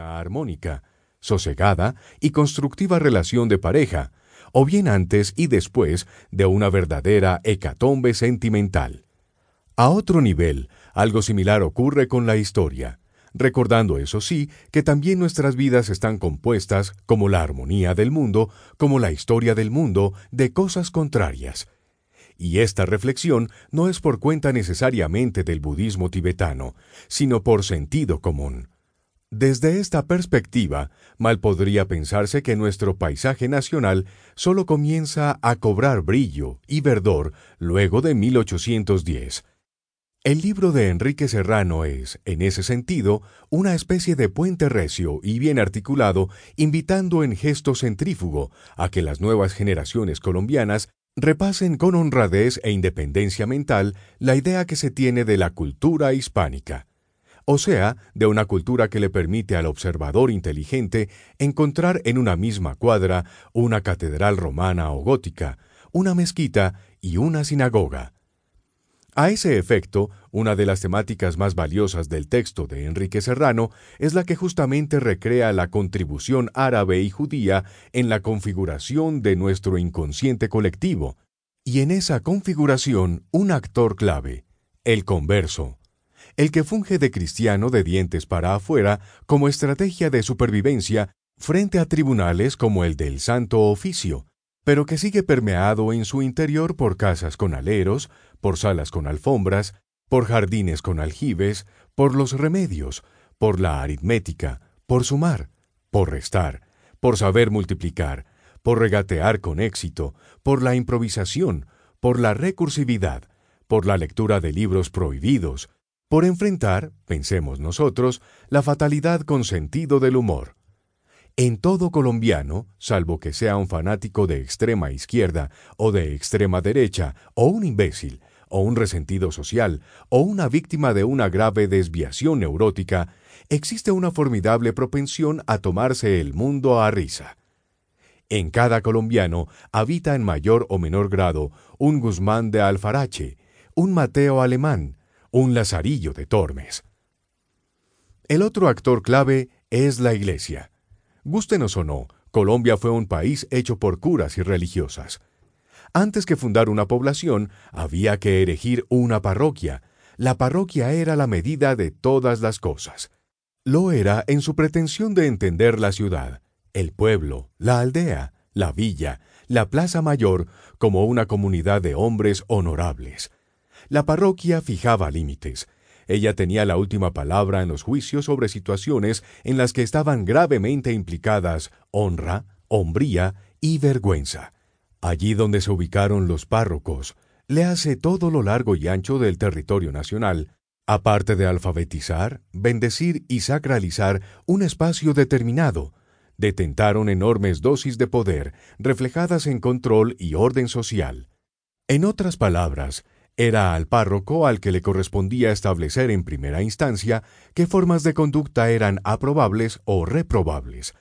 armónica, sosegada y constructiva relación de pareja, o bien antes y después de una verdadera hecatombe sentimental. A otro nivel, algo similar ocurre con la historia, recordando eso sí que también nuestras vidas están compuestas, como la armonía del mundo, como la historia del mundo, de cosas contrarias. Y esta reflexión no es por cuenta necesariamente del budismo tibetano, sino por sentido común. Desde esta perspectiva, mal podría pensarse que nuestro paisaje nacional solo comienza a cobrar brillo y verdor luego de 1810. El libro de Enrique Serrano es, en ese sentido, una especie de puente recio y bien articulado, invitando en gesto centrífugo a que las nuevas generaciones colombianas repasen con honradez e independencia mental la idea que se tiene de la cultura hispánica o sea, de una cultura que le permite al observador inteligente encontrar en una misma cuadra una catedral romana o gótica, una mezquita y una sinagoga. A ese efecto, una de las temáticas más valiosas del texto de Enrique Serrano es la que justamente recrea la contribución árabe y judía en la configuración de nuestro inconsciente colectivo, y en esa configuración un actor clave, el converso el que funge de cristiano de dientes para afuera como estrategia de supervivencia frente a tribunales como el del Santo Oficio, pero que sigue permeado en su interior por casas con aleros, por salas con alfombras, por jardines con aljibes, por los remedios, por la aritmética, por sumar, por restar, por saber multiplicar, por regatear con éxito, por la improvisación, por la recursividad, por la lectura de libros prohibidos, por enfrentar, pensemos nosotros, la fatalidad con sentido del humor. En todo colombiano, salvo que sea un fanático de extrema izquierda o de extrema derecha, o un imbécil, o un resentido social, o una víctima de una grave desviación neurótica, existe una formidable propensión a tomarse el mundo a risa. En cada colombiano habita en mayor o menor grado un Guzmán de Alfarache, un Mateo alemán, un Lazarillo de Tormes. El otro actor clave es la Iglesia. Gústenos o no, Colombia fue un país hecho por curas y religiosas. Antes que fundar una población, había que erigir una parroquia. La parroquia era la medida de todas las cosas. Lo era en su pretensión de entender la ciudad, el pueblo, la aldea, la villa, la plaza mayor como una comunidad de hombres honorables. La parroquia fijaba límites. Ella tenía la última palabra en los juicios sobre situaciones en las que estaban gravemente implicadas honra, hombría y vergüenza. Allí donde se ubicaron los párrocos, le hace todo lo largo y ancho del territorio nacional, aparte de alfabetizar, bendecir y sacralizar un espacio determinado, detentaron enormes dosis de poder reflejadas en control y orden social. En otras palabras, era al párroco al que le correspondía establecer en primera instancia qué formas de conducta eran aprobables o reprobables.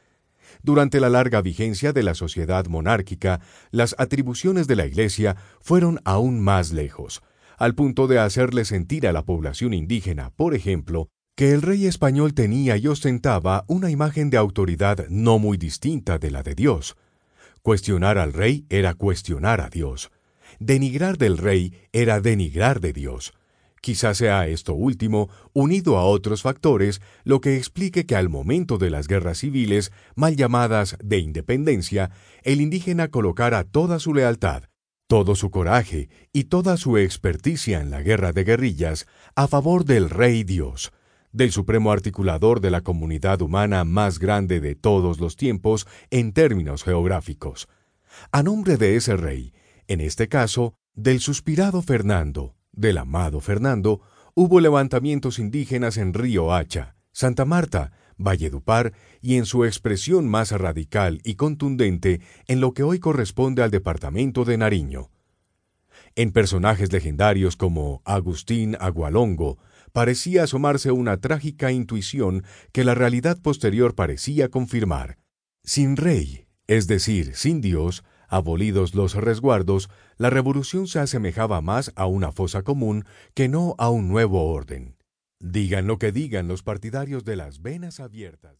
Durante la larga vigencia de la sociedad monárquica, las atribuciones de la Iglesia fueron aún más lejos, al punto de hacerle sentir a la población indígena, por ejemplo, que el rey español tenía y ostentaba una imagen de autoridad no muy distinta de la de Dios. Cuestionar al rey era cuestionar a Dios. Denigrar del rey era denigrar de Dios. Quizás sea esto último, unido a otros factores, lo que explique que al momento de las guerras civiles, mal llamadas de independencia, el indígena colocara toda su lealtad, todo su coraje y toda su experticia en la guerra de guerrillas a favor del Rey Dios, del supremo articulador de la comunidad humana más grande de todos los tiempos en términos geográficos. A nombre de ese rey, en este caso, del suspirado Fernando, del amado Fernando, hubo levantamientos indígenas en Río Hacha, Santa Marta, Valledupar y en su expresión más radical y contundente en lo que hoy corresponde al departamento de Nariño. En personajes legendarios como Agustín Agualongo, parecía asomarse una trágica intuición que la realidad posterior parecía confirmar. Sin rey, es decir, sin Dios, Abolidos los resguardos, la revolución se asemejaba más a una fosa común que no a un nuevo orden. Digan lo que digan los partidarios de las venas abiertas.